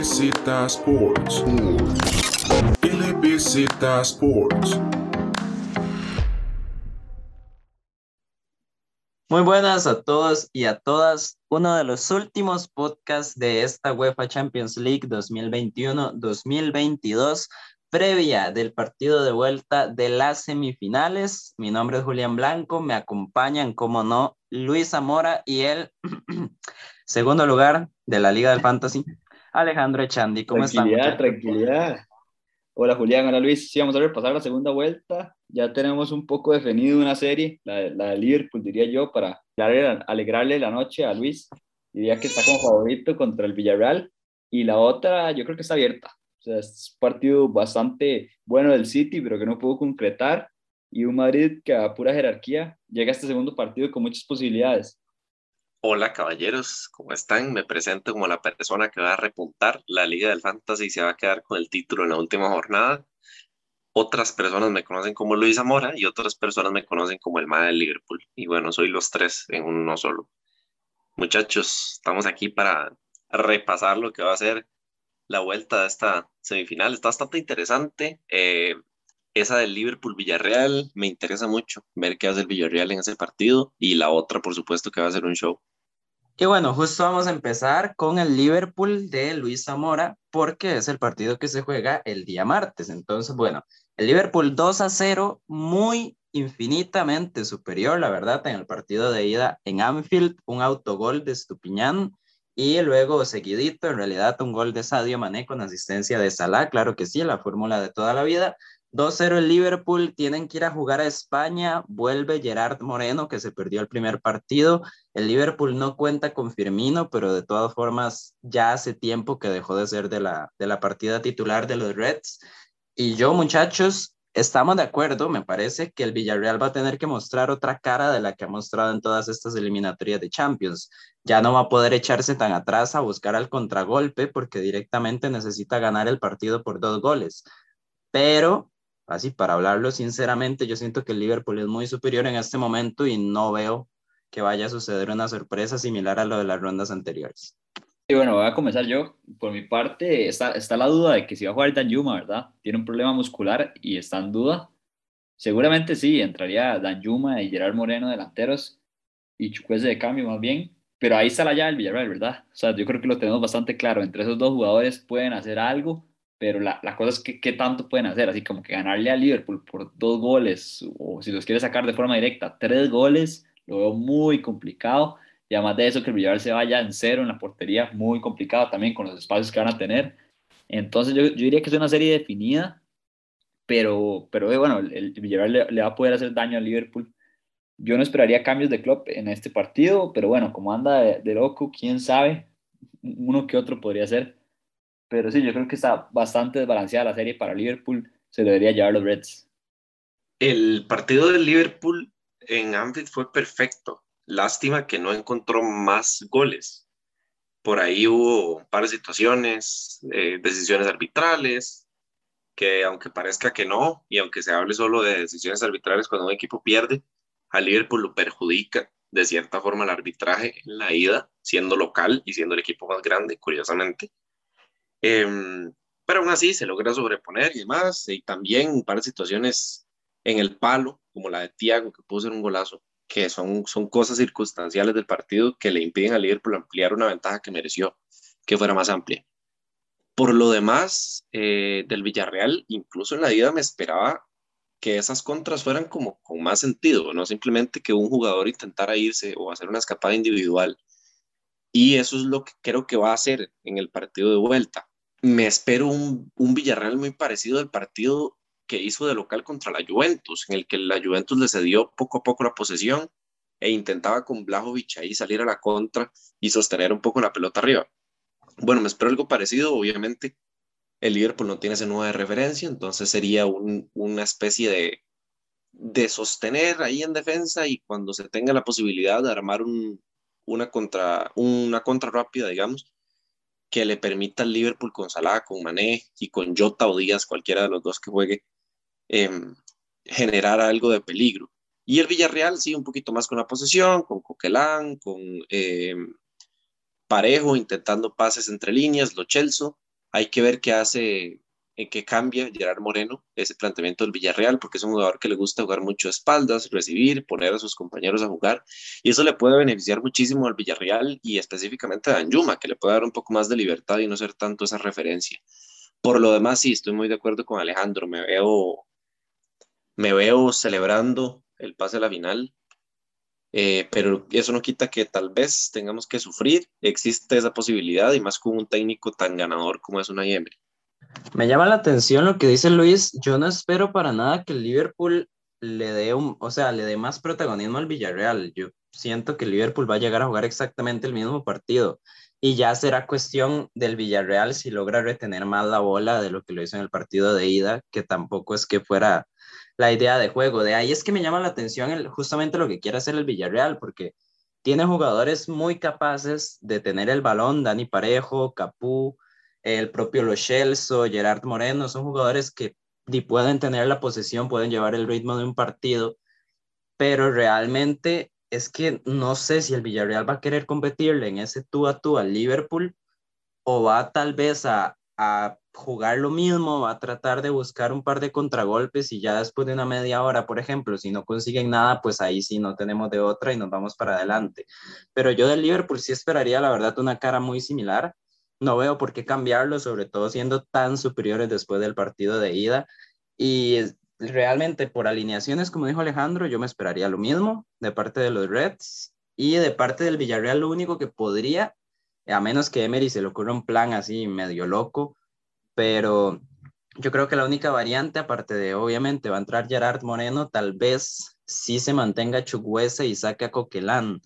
Sports. Sports. Muy buenas a todos y a todas. Uno de los últimos podcasts de esta UEFA Champions League 2021-2022, previa del partido de vuelta de las semifinales. Mi nombre es Julián Blanco, me acompañan, como no, Luis Zamora y el segundo lugar de la Liga del Fantasy, Alejandro Echandi. ¿Cómo están? Tranquilidad, tranquilidad. Hola Julián, hola Luis. Sí, vamos a repasar la segunda vuelta. Ya tenemos un poco definido una serie, la, la de Liverpool, diría yo, para alegrarle, alegrarle la noche a Luis. Diría que está como favorito contra el Villarreal. Y la otra, yo creo que está abierta. O sea, es un partido bastante bueno del City, pero que no pudo concretar. Y un Madrid que a pura jerarquía llega a este segundo partido con muchas posibilidades. Hola caballeros, ¿cómo están? Me presento como la persona que va a repuntar la Liga del Fantasy y se va a quedar con el título en la última jornada. Otras personas me conocen como Luis Zamora y otras personas me conocen como el MAD del Liverpool. Y bueno, soy los tres en uno solo. Muchachos, estamos aquí para repasar lo que va a ser la vuelta de esta semifinal. Está bastante interesante. Eh, esa del Liverpool-Villarreal me interesa mucho ver qué hace el Villarreal en ese partido y la otra, por supuesto, que va a ser un show. Y bueno, justo vamos a empezar con el Liverpool de Luis Zamora, porque es el partido que se juega el día martes. Entonces, bueno, el Liverpool 2 a 0, muy infinitamente superior, la verdad, en el partido de ida en Anfield, un autogol de Stupiñán y luego seguidito, en realidad, un gol de Sadio Mané con asistencia de Salah, claro que sí, la fórmula de toda la vida. 2-0 el Liverpool, tienen que ir a jugar a España, vuelve Gerard Moreno, que se perdió el primer partido. El Liverpool no cuenta con Firmino, pero de todas formas ya hace tiempo que dejó de ser de la, de la partida titular de los Reds. Y yo, muchachos, estamos de acuerdo, me parece que el Villarreal va a tener que mostrar otra cara de la que ha mostrado en todas estas eliminatorias de Champions. Ya no va a poder echarse tan atrás a buscar al contragolpe porque directamente necesita ganar el partido por dos goles. Pero así para hablarlo sinceramente, yo siento que el Liverpool es muy superior en este momento y no veo que vaya a suceder una sorpresa similar a lo de las rondas anteriores. Y bueno, voy a comenzar yo. Por mi parte, está, está la duda de que si va a jugar Dan Yuma, ¿verdad? Tiene un problema muscular y está en duda. Seguramente sí, entraría Dan Yuma y Gerard Moreno delanteros y Chukwese de cambio más bien. Pero ahí está la llave del Villarreal, ¿verdad? O sea, yo creo que lo tenemos bastante claro. Entre esos dos jugadores pueden hacer algo pero la, la, cosa es que qué tanto pueden hacer, así como que ganarle a Liverpool por dos goles, o si los quiere sacar de forma directa, tres goles, lo veo muy complicado, y además de eso que el Villarreal se vaya en cero en la portería, muy complicado también con los espacios que van a tener, entonces yo, yo diría que es una serie definida, pero, pero eh, bueno, el, Villarreal le, le, va a poder hacer daño a Liverpool. Yo no esperaría cambios de club en este partido, pero bueno, como anda de, de loco, quién sabe, uno que otro podría ser pero sí, yo creo que está bastante desbalanceada la serie para Liverpool. Se debería llevar los Reds. El partido del Liverpool en Anfield fue perfecto. Lástima que no encontró más goles. Por ahí hubo un par de situaciones, eh, decisiones arbitrales, que aunque parezca que no, y aunque se hable solo de decisiones arbitrales cuando un equipo pierde, a Liverpool lo perjudica de cierta forma el arbitraje en la ida, siendo local y siendo el equipo más grande, curiosamente. Em, pero aún así se logra sobreponer y demás. Y también un par de situaciones en el palo, como la de Thiago, que puso en un golazo, que son, son cosas circunstanciales del partido que le impiden al Liverpool ampliar una ventaja que mereció que fuera más amplia. Por lo demás, eh, del Villarreal, incluso en la ida me esperaba que esas contras fueran como con más sentido, no simplemente que un jugador intentara irse o hacer una escapada individual. Y eso es lo que creo que va a hacer en el partido de vuelta me espero un, un Villarreal muy parecido al partido que hizo de local contra la Juventus, en el que la Juventus le cedió poco a poco la posesión e intentaba con Blajovic ahí salir a la contra y sostener un poco la pelota arriba. Bueno, me espero algo parecido, obviamente el Liverpool no tiene ese nuevo de referencia, entonces sería un, una especie de, de sostener ahí en defensa y cuando se tenga la posibilidad de armar un, una, contra, una contra rápida, digamos, que le permita al Liverpool con Salah, con Mané y con Jota o Díaz, cualquiera de los dos que juegue, em, generar algo de peligro. Y el Villarreal sí, un poquito más con la posesión, con Coquelán, con em, Parejo, intentando pases entre líneas, Lo Chelso, Hay que ver qué hace, en qué cambia Gerard Moreno ese planteamiento del Villarreal, porque es un jugador que le gusta jugar mucho a espaldas, recibir, poner a sus compañeros a jugar, y eso le puede beneficiar muchísimo al Villarreal y específicamente a Danjuma, que le puede dar un poco más de libertad y no ser tanto esa referencia. Por lo demás, sí, estoy muy de acuerdo con Alejandro, me veo, me veo celebrando el pase a la final eh, pero eso no quita que tal vez tengamos que sufrir, existe esa posibilidad y más con un técnico tan ganador como es una Emery. Me llama la atención lo que dice Luis, yo no espero para nada que el Liverpool le dé un, o sea, le dé más protagonismo al Villarreal. Yo siento que el Liverpool va a llegar a jugar exactamente el mismo partido y ya será cuestión del Villarreal si logra retener más la bola de lo que lo hizo en el partido de ida, que tampoco es que fuera la idea de juego. De ahí es que me llama la atención el, justamente lo que quiere hacer el Villarreal, porque tiene jugadores muy capaces de tener el balón, Dani Parejo, Capú, el propio Lo Gerard Moreno, son jugadores que pueden tener la posesión, pueden llevar el ritmo de un partido, pero realmente es que no sé si el Villarreal va a querer competirle en ese tú a tú al Liverpool o va tal vez a, a jugar lo mismo, va a tratar de buscar un par de contragolpes y ya después de una media hora, por ejemplo, si no consiguen nada, pues ahí sí no tenemos de otra y nos vamos para adelante. Pero yo del Liverpool sí esperaría, la verdad, una cara muy similar. No veo por qué cambiarlo, sobre todo siendo tan superiores después del partido de ida. Y realmente por alineaciones, como dijo Alejandro, yo me esperaría lo mismo de parte de los Reds y de parte del Villarreal, lo único que podría a menos que Emery se le ocurra un plan así medio loco, pero yo creo que la única variante, aparte de obviamente va a entrar Gerard Moreno, tal vez sí se mantenga Chukwese y saque a Coquelán,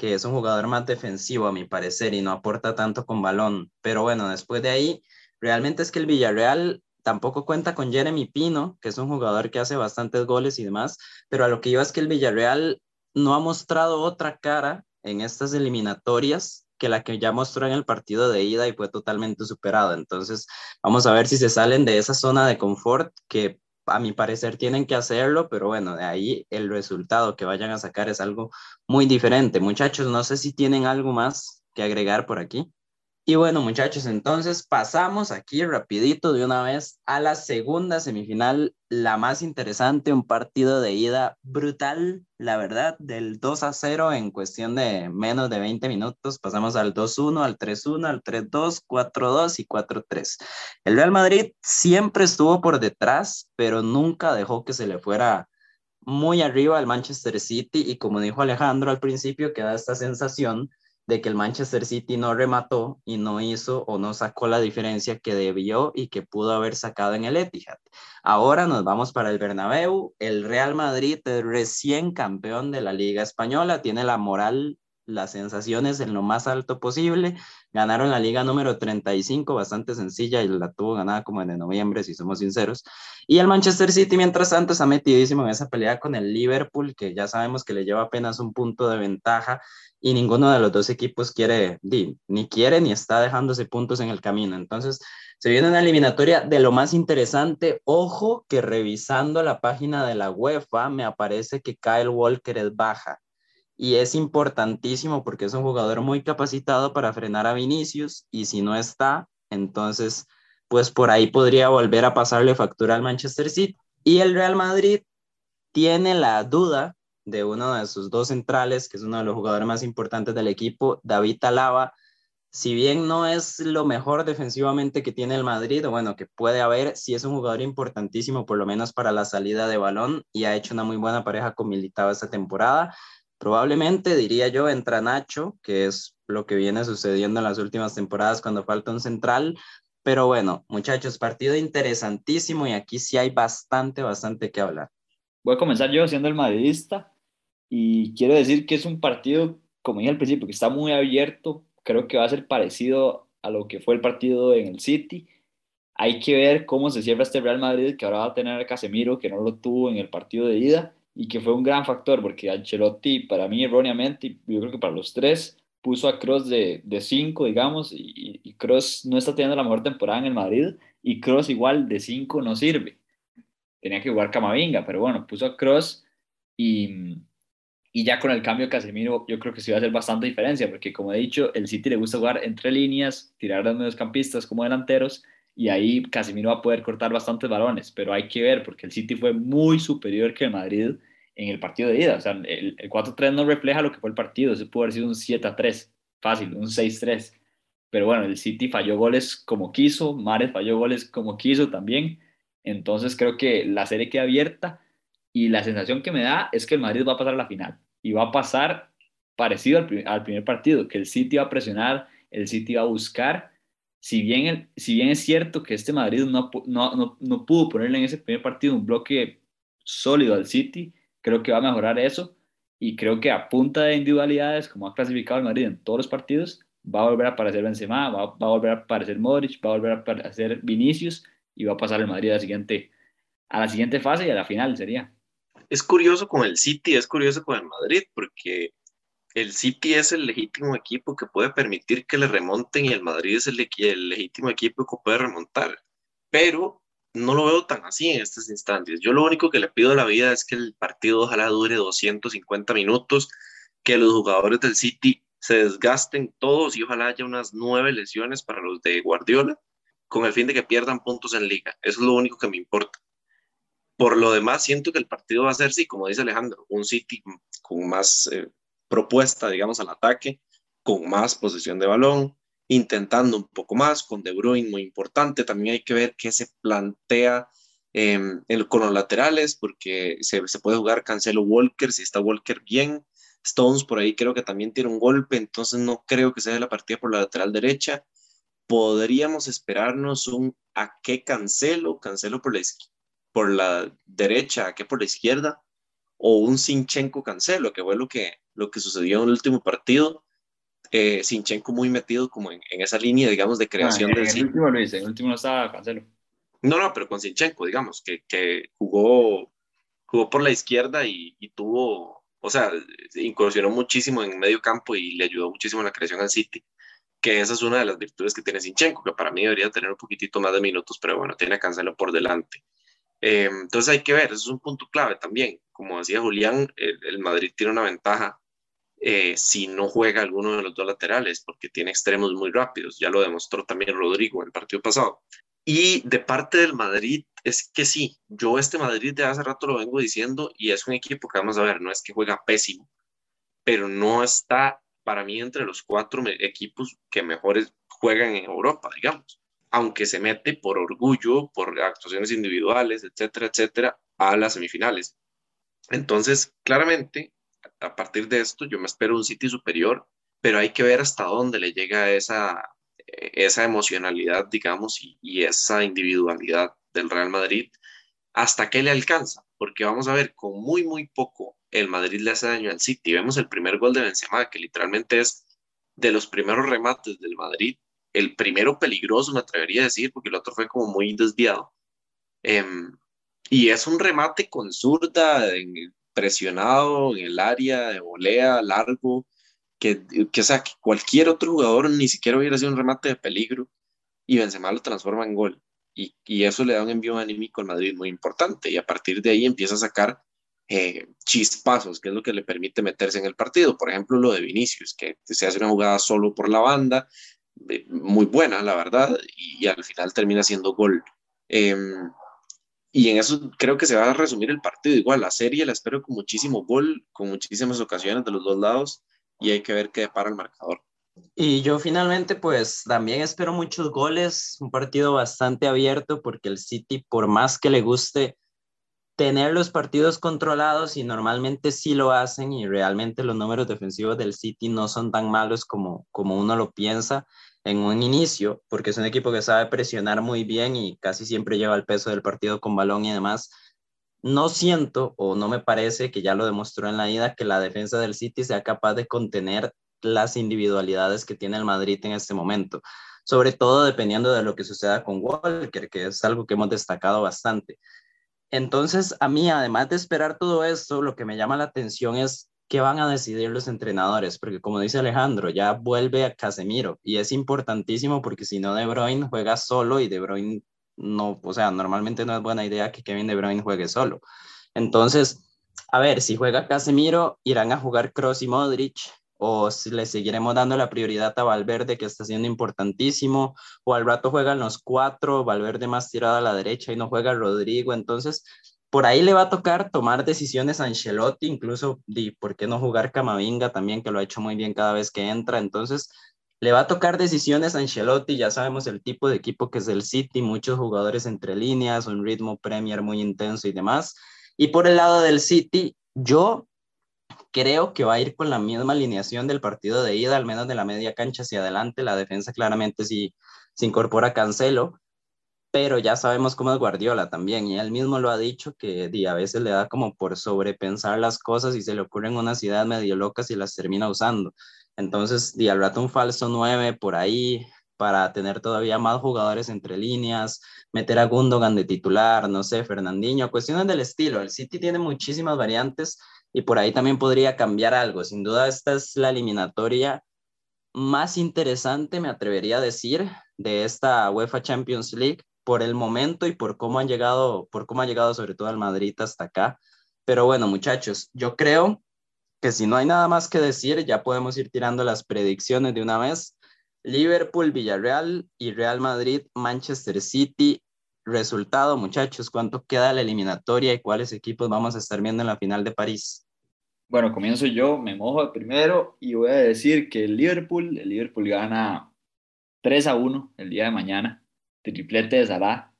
que es un jugador más defensivo a mi parecer y no aporta tanto con balón. Pero bueno, después de ahí, realmente es que el Villarreal tampoco cuenta con Jeremy Pino, que es un jugador que hace bastantes goles y demás, pero a lo que iba es que el Villarreal no ha mostrado otra cara en estas eliminatorias que la que ya mostró en el partido de ida y fue totalmente superado. Entonces, vamos a ver si se salen de esa zona de confort que a mi parecer tienen que hacerlo, pero bueno, de ahí el resultado que vayan a sacar es algo muy diferente. Muchachos, no sé si tienen algo más que agregar por aquí. Y bueno, muchachos, entonces pasamos aquí rapidito de una vez a la segunda semifinal, la más interesante, un partido de ida brutal, la verdad, del 2 a 0 en cuestión de menos de 20 minutos, pasamos al 2-1, al 3-1, al 3-2, 4-2 y 4-3. El Real Madrid siempre estuvo por detrás, pero nunca dejó que se le fuera muy arriba al Manchester City y como dijo Alejandro al principio, queda esta sensación de que el Manchester City no remató y no hizo o no sacó la diferencia que debió y que pudo haber sacado en el Etihad. Ahora nos vamos para el Bernabéu. El Real Madrid, recién campeón de la Liga Española, tiene la moral las sensaciones en lo más alto posible. Ganaron la liga número 35, bastante sencilla, y la tuvo ganada como en noviembre, si somos sinceros. Y el Manchester City, mientras tanto, está metidísimo en esa pelea con el Liverpool, que ya sabemos que le lleva apenas un punto de ventaja y ninguno de los dos equipos quiere, ni quiere ni está dejándose puntos en el camino. Entonces, se viene una eliminatoria de lo más interesante. Ojo que revisando la página de la UEFA me aparece que Kyle Walker es baja y es importantísimo porque es un jugador muy capacitado para frenar a Vinicius y si no está, entonces pues por ahí podría volver a pasarle factura al Manchester City. Y el Real Madrid tiene la duda de uno de sus dos centrales, que es uno de los jugadores más importantes del equipo, David Alaba. Si bien no es lo mejor defensivamente que tiene el Madrid, o bueno, que puede haber, sí es un jugador importantísimo, por lo menos para la salida de balón, y ha hecho una muy buena pareja con Militao esta temporada. Probablemente, diría yo, entra Nacho, que es lo que viene sucediendo en las últimas temporadas cuando falta un central. Pero bueno, muchachos, partido interesantísimo y aquí sí hay bastante, bastante que hablar. Voy a comenzar yo siendo el madridista y quiero decir que es un partido, como dije al principio, que está muy abierto. Creo que va a ser parecido a lo que fue el partido en el City. Hay que ver cómo se cierra este Real Madrid, que ahora va a tener a Casemiro, que no lo tuvo en el partido de ida y que fue un gran factor porque Ancelotti, para mí erróneamente, yo creo que para los tres, puso a Cross de 5, digamos, y, y Cross no está teniendo la mejor temporada en el Madrid y Cross igual de 5 no sirve. Tenía que jugar Camavinga, pero bueno, puso a Cross y, Y ya con el cambio de Casemiro, yo creo que sí va a hacer bastante diferencia, porque como he dicho, el City le gusta jugar entre líneas, tirar a los mediocampistas como delanteros, y ahí Casemiro va a poder cortar bastantes balones, pero hay que ver, porque el City fue muy superior que el Madrid en el partido de ida. O sea, el, el 4-3 no refleja lo que fue el partido, se pudo haber sido un 7-3, fácil, un 6-3. Pero bueno, el City falló goles como quiso, Mares falló goles como quiso también. Entonces creo que la serie queda abierta y la sensación que me da es que el Madrid va a pasar a la final y va a pasar parecido al, primer partido, que el City va a presionar, el City va a buscar. Si bien, si bien es cierto que este Madrid no, no, no, pudo ponerle en ese primer partido un bloque sólido al City, creo que va a mejorar eso y creo que a punta de individualidades, como ha clasificado el Madrid en todos los partidos, va a volver a aparecer Benzema, va, va a volver a aparecer Modric, va a volver a aparecer Vinicius y va a pasar el Madrid a la siguiente, a la siguiente fase y a la final sería es curioso con el City, es curioso con el Madrid, porque el City es el legítimo equipo que puede permitir que le remonten y el Madrid es el, legítimo equipo que puede remontar. Pero no lo veo tan así en estas instancias. Yo lo único que le pido a la vida es que el partido ojalá dure 250 minutos, que los jugadores del City se desgasten todos y ojalá haya unas nueve lesiones para los de Guardiola, con el fin de que pierdan puntos en liga. Eso es lo único que me importa. Por lo demás, siento que el partido va a ser, sí, como dice Alejandro, un City con más eh, propuesta, digamos, al ataque, con más posesión de balón, intentando un poco más, con De Bruyne muy importante. También hay que ver qué se plantea em, con los laterales, porque se, puede jugar Cancelo Walker, si está Walker bien. Stones por ahí creo que también tiene un golpe, entonces no creo que sea la partida por la lateral derecha. Podríamos esperarnos un a qué Cancelo, Cancelo por la por la derecha que por la izquierda, o un Sinchenko Cancelo, que fue lo que, lo que sucedió en el último partido. Eh, Sinchenko muy metido como en, esa línea, digamos, de creación ah, del en el último, Luis, en el último no estaba Cancelo. No, no, pero con Sinchenko, digamos, que, que jugó, jugó por la izquierda y, y, tuvo, o sea, incursionó muchísimo en medio campo y le ayudó muchísimo en la creación al City, que esa es una de las virtudes que tiene Sinchenko, que para mí debería tener un poquitito más de minutos, pero bueno, tiene a Cancelo por delante. Eh, entonces hay que ver, eso es un punto clave también. Como decía Julián, el, Madrid tiene una ventaja eh, si no juega alguno de los dos laterales, porque tiene extremos muy rápidos. Ya lo demostró también Rodrigo en el partido pasado. Y de parte del Madrid, es que sí, yo este Madrid de hace rato lo vengo diciendo y es un equipo que vamos a ver, no es que juega pésimo, pero no está para mí entre los cuatro equipos que mejores juegan en Europa, digamos aunque se mete por orgullo, por actuaciones individuales, etcétera, etcétera, a las semifinales. Entonces, claramente, a partir de esto, yo me espero un City superior, pero hay que ver hasta dónde le llega esa, esa emocionalidad, digamos, y, y esa individualidad del Real Madrid, hasta qué le alcanza, porque vamos a ver, con muy, muy poco, el Madrid le hace daño al City. Vemos el primer gol de Benzema, que literalmente es de los primeros remates del Madrid el primero peligroso, me atrevería a decir, porque el otro fue como muy desviado. Em, y es un remate con zurda, presionado en el área, de volea, largo, que, que, sea, que cualquier otro jugador ni siquiera hubiera sido un remate de peligro y Benzema lo transforma en gol. Y, y eso le da un envío anímico al Madrid muy importante. Y a partir de ahí empieza a sacar eh, chispazos, que es lo que le permite meterse en el partido. Por ejemplo, lo de Vinicius, que se hace una jugada solo por la banda, muy buena, la verdad, y, al final termina siendo gol. Em, y en eso creo que se va a resumir el partido. Igual, la serie la espero con muchísimo gol, con muchísimas ocasiones de los dos lados, y hay que ver qué depara el marcador. Y yo finalmente, pues también espero muchos goles, un partido bastante abierto, porque el City, por más que le guste tener los partidos controlados, y normalmente sí lo hacen, y realmente los números defensivos del City no son tan malos como, como uno lo piensa, en un inicio, porque es un equipo que sabe presionar muy bien y casi siempre lleva el peso del partido con balón y demás. No siento o no me parece que ya lo demostró en la ida que la defensa del City sea capaz de contener las individualidades que tiene el Madrid en este momento, sobre todo dependiendo de lo que suceda con Walker, que es algo que hemos destacado bastante. Entonces, a mí, además de esperar todo esto, lo que me llama la atención es qué van a decidir los entrenadores, porque como dice Alejandro, ya vuelve a Casemiro y es importantísimo porque si no De Bruyne juega solo y De Bruyne no, o sea, normalmente no es buena idea que Kevin De Bruyne juegue solo. Entonces, a ver, si juega Casemiro, irán a jugar Cross y Modric, o si le seguiremos dando la prioridad a Valverde, que está siendo importantísimo, o al rato juegan los cuatro, Valverde más tirado a la derecha y no juega Rodrigo, entonces por ahí le va a tocar tomar decisiones a Ancelotti, incluso, di, ¿por qué no jugar Camavinga también, que lo ha hecho muy bien cada vez que entra? Entonces, le va a tocar decisiones a Ancelotti, ya sabemos el tipo de equipo que es el City, muchos jugadores entre líneas, un ritmo Premier muy intenso y demás. Y por el lado del City, yo creo que va a ir con la misma alineación del partido de ida, al menos de la media cancha hacia adelante. La defensa claramente sí se incorpora Cancelo, pero ya sabemos cómo es Guardiola también, y él mismo lo ha dicho que a veces le da como por sobrepensar las cosas y se le ocurren unas ideas medio locas y las termina usando. Entonces, di al rato un falso 9 por ahí para tener todavía más jugadores entre líneas, meter a Gundogan de titular, no sé, Fernandinho, cuestiones del estilo. El City tiene muchísimas variantes y por ahí también podría cambiar algo. Sin duda, esta es la eliminatoria más interesante, me atrevería a decir, de esta UEFA Champions League por el momento y por cómo han llegado, por cómo ha llegado sobre todo el Madrid hasta acá. Pero bueno, muchachos, yo creo que si no hay nada más que decir, ya podemos ir tirando las predicciones de una vez. Liverpool, Villarreal y Real Madrid, Manchester City. Resultado, muchachos, ¿cuánto queda la eliminatoria y cuáles equipos vamos a estar viendo en la final de París? Bueno, comienzo yo, me mojo primero y voy a decir que el Liverpool, el Liverpool gana 3 a 1 el día de mañana triplete de Salah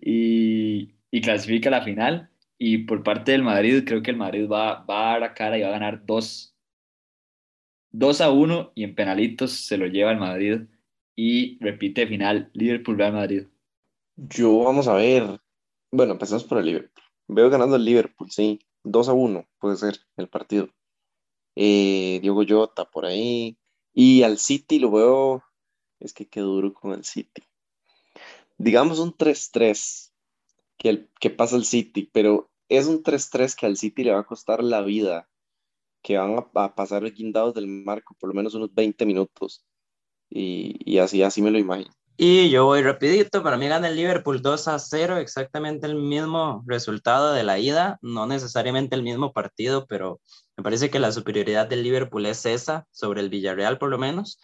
y, y clasifica la final. Y por parte del Madrid, creo que el Madrid va, a dar a cara y va a ganar 2, 2 a 1 y en penalitos se lo lleva el Madrid y repite final Liverpool-Real Madrid. Yo vamos a ver, bueno, empezamos por el Liverpool. Veo ganando el Liverpool, sí, 2 a 1 puede ser el partido. Eh, Diego Jota por ahí. Y al City lo veo es que qué duro con el City. Digamos un 3-3 que, que pasa el City, pero es un 3-3 que al City le va a costar la vida, que van a, pasar guindados del marco por lo menos unos 20 minutos. Y, y, así, así me lo imagino. Y yo voy rapidito, para mí gana el Liverpool 2 a 0, exactamente el mismo resultado de la ida, no necesariamente el mismo partido, pero me parece que la superioridad del Liverpool es esa, sobre el Villarreal por lo menos.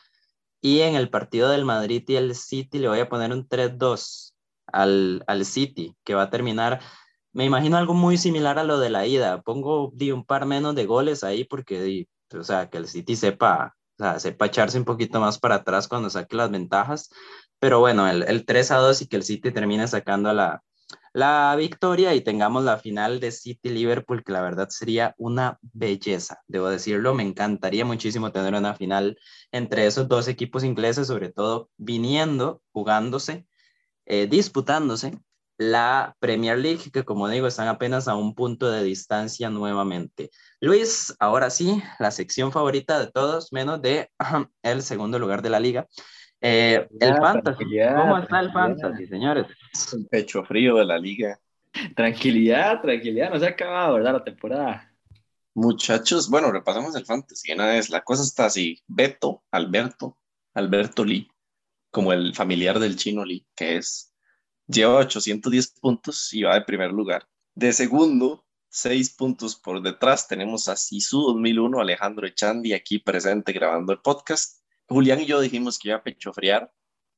Y en el partido del Madrid y el City le voy a poner un 3-2 al, al City, que va a terminar, me imagino algo muy similar a lo de la ida. Pongo di, un par menos de goles ahí porque, di, o sea, que el City sepa, o sea, sepa echarse un poquito más para atrás cuando saque las ventajas. Pero bueno, el, el 3-2 y que el City termine sacando la, la victoria y tengamos la final de City-Liverpool, que la verdad sería una belleza, debo decirlo. Me encantaría muchísimo tener una final entre esos dos equipos ingleses, sobre todo viniendo, jugándose, eh, disputándose la Premier League, que como digo, están apenas a un punto de distancia nuevamente. Luis, ahora sí, la sección favorita de todos, menos de el segundo lugar de la liga. Eh, el fantasy. ¿Cómo está el fantasy, señores? Un pecho frío de la liga. Tranquilidad, tranquilidad, no se ha acabado, ¿verdad? La temporada. Muchachos, bueno, repasamos el fantasy. Una vez, la cosa está así: Beto, Alberto, Alberto Lee, como el familiar del chino Lee, que es, lleva 810 puntos y va de primer lugar. De segundo, seis puntos por detrás, tenemos a Sisu 2001, Alejandro Echandi, aquí presente grabando el podcast. Julián y yo dijimos que iba a pecho friar,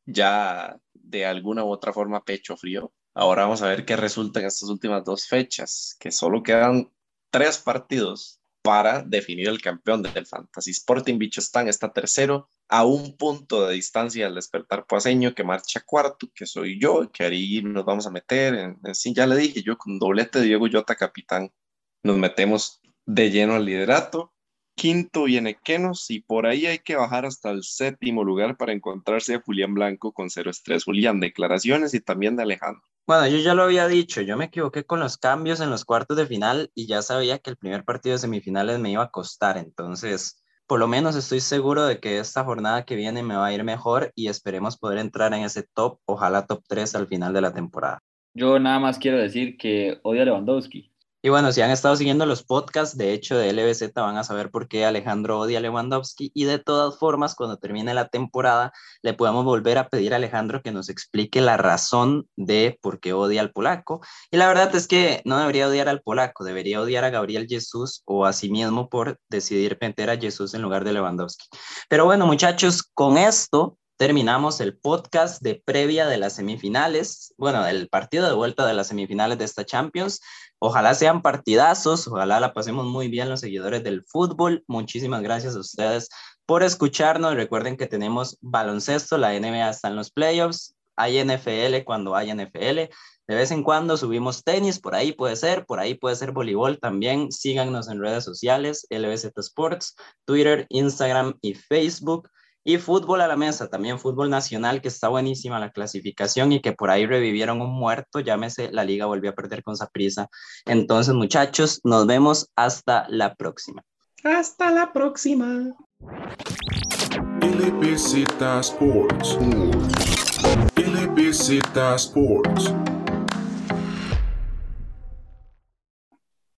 ya de alguna u otra forma pecho frío. Ahora vamos a ver qué resulta en estas últimas dos fechas, que solo quedan tres partidos para definir el campeón del Fantasy Sporting. Bichostán está tercero, a un punto de distancia del despertar poaseño, que marcha cuarto, que soy yo, que ahí nos vamos a meter. En, en sí, ya le dije, yo con doblete de Diego Yota, capitán, nos metemos de lleno al liderato. Quinto viene Kenos y por ahí hay que bajar hasta el séptimo lugar para encontrarse a Julián Blanco con cero estrés. Julián, declaraciones y también de Alejandro. Bueno, yo ya lo había dicho, yo me equivoqué con los cambios en los cuartos de final y ya sabía que el primer partido de semifinales me iba a costar, entonces por lo menos estoy seguro de que esta jornada que viene me va a ir mejor y esperemos poder entrar en ese top, ojalá top 3 al final de la temporada. Yo nada más quiero decir que odio a Lewandowski. Y bueno, si han estado siguiendo los podcasts, de hecho, de LBZ, van a saber por qué Alejandro odia a Lewandowski. Y de todas formas, cuando termine la temporada, le podemos volver a pedir a Alejandro que nos explique la razón de por qué odia al polaco. Y la verdad es que no debería odiar al polaco, debería odiar a Gabriel Jesús o a sí mismo por decidir meter a Jesús en lugar de Lewandowski. Pero bueno, muchachos, con esto terminamos el podcast de previa de las semifinales, bueno, el partido de vuelta de las semifinales de esta Champions. Ojalá sean partidazos, ojalá la pasemos muy bien los seguidores del fútbol. Muchísimas gracias a ustedes por escucharnos. Recuerden que tenemos baloncesto, la NBA está en los playoffs, hay NFL cuando hay NFL. De vez en cuando subimos tenis, por ahí puede ser, por ahí puede ser voleibol también. Síganos en redes sociales, LBZ Sports, Twitter, Instagram y Facebook. Y fútbol a la mesa, también fútbol nacional, que está buenísima la clasificación y que por ahí revivieron un muerto, llámese, la liga volvió a perder con prisa. Entonces, muchachos, nos vemos hasta la próxima. Hasta la próxima. LBZ Sports. LBZ Sports.